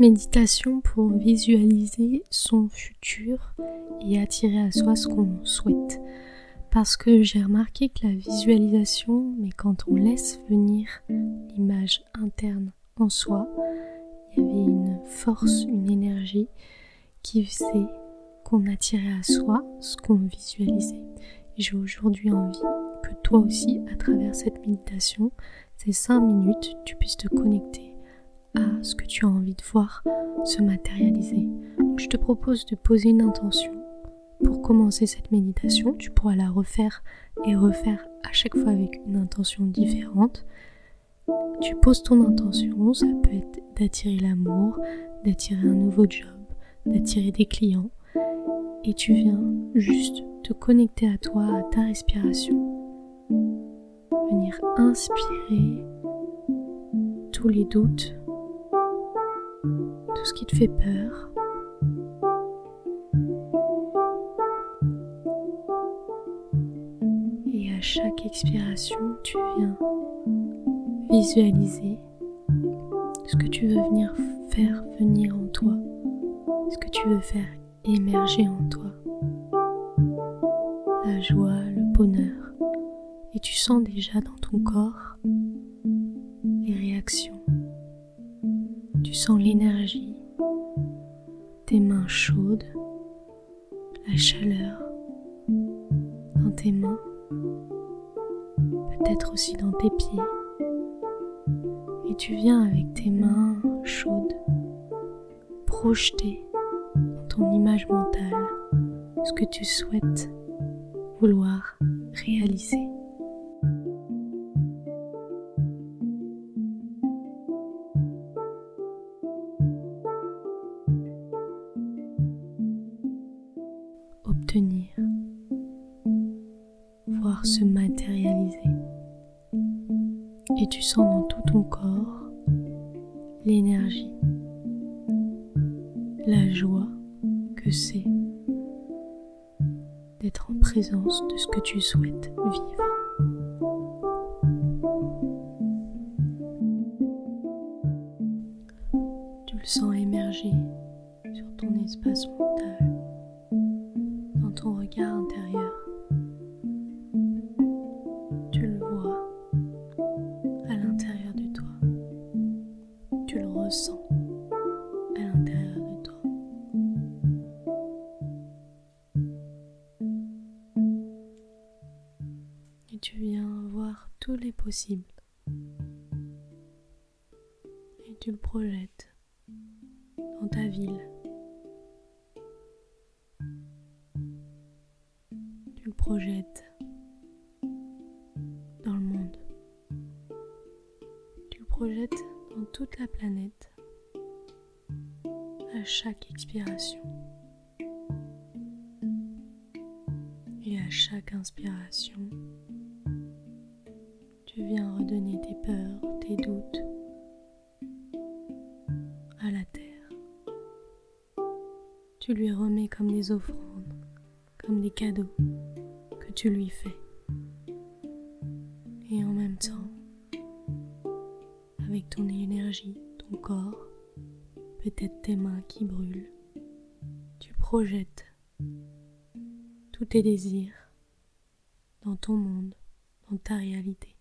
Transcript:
Méditation pour visualiser son futur et attirer à soi ce qu'on souhaite. Parce que j'ai remarqué que la visualisation, mais quand on laisse venir l'image interne en soi, il y avait une force, une énergie qui faisait qu'on attirait à soi ce qu'on visualisait. J'ai aujourd'hui envie que toi aussi, à travers cette méditation, ces 5 minutes, tu puisses te connecter à ce que tu as envie de voir se matérialiser. je te propose de poser une intention pour commencer cette méditation. Tu pourras la refaire et refaire à chaque fois avec une intention différente. Tu poses ton intention, ça peut être d'attirer l'amour, d'attirer un nouveau job, d'attirer des clients. Et tu viens juste te connecter à toi, à ta respiration. Venir inspirer tous les doutes, tout ce qui te fait peur. Et à chaque expiration, tu viens visualiser ce que tu veux venir faire venir en toi, ce que tu veux faire émerger en toi. La joie, le bonheur. Et tu sens déjà dans ton corps les réactions. Tu sens l'énergie, tes mains chaudes, la chaleur dans tes mains, peut-être aussi dans tes pieds. Et tu viens avec tes mains chaudes projeter dans ton image mentale ce que tu souhaites vouloir réaliser. Voir se matérialiser. Et tu sens dans tout ton corps l'énergie, la joie que c'est d'être en présence de ce que tu souhaites vivre. Tu le sens émerger sur ton espace mental ton regard intérieur. Tu le vois à l'intérieur de toi. Tu le ressens à l'intérieur de toi. Et tu viens voir tous les possibles. Et tu le projettes dans ta ville. Dans le monde. Tu le projettes dans toute la planète à chaque expiration. Et à chaque inspiration, tu viens redonner tes peurs, tes doutes à la terre. Tu lui remets comme des offrandes, comme des cadeaux tu lui fais. Et en même temps, avec ton énergie, ton corps, peut-être tes mains qui brûlent, tu projettes tous tes désirs dans ton monde, dans ta réalité.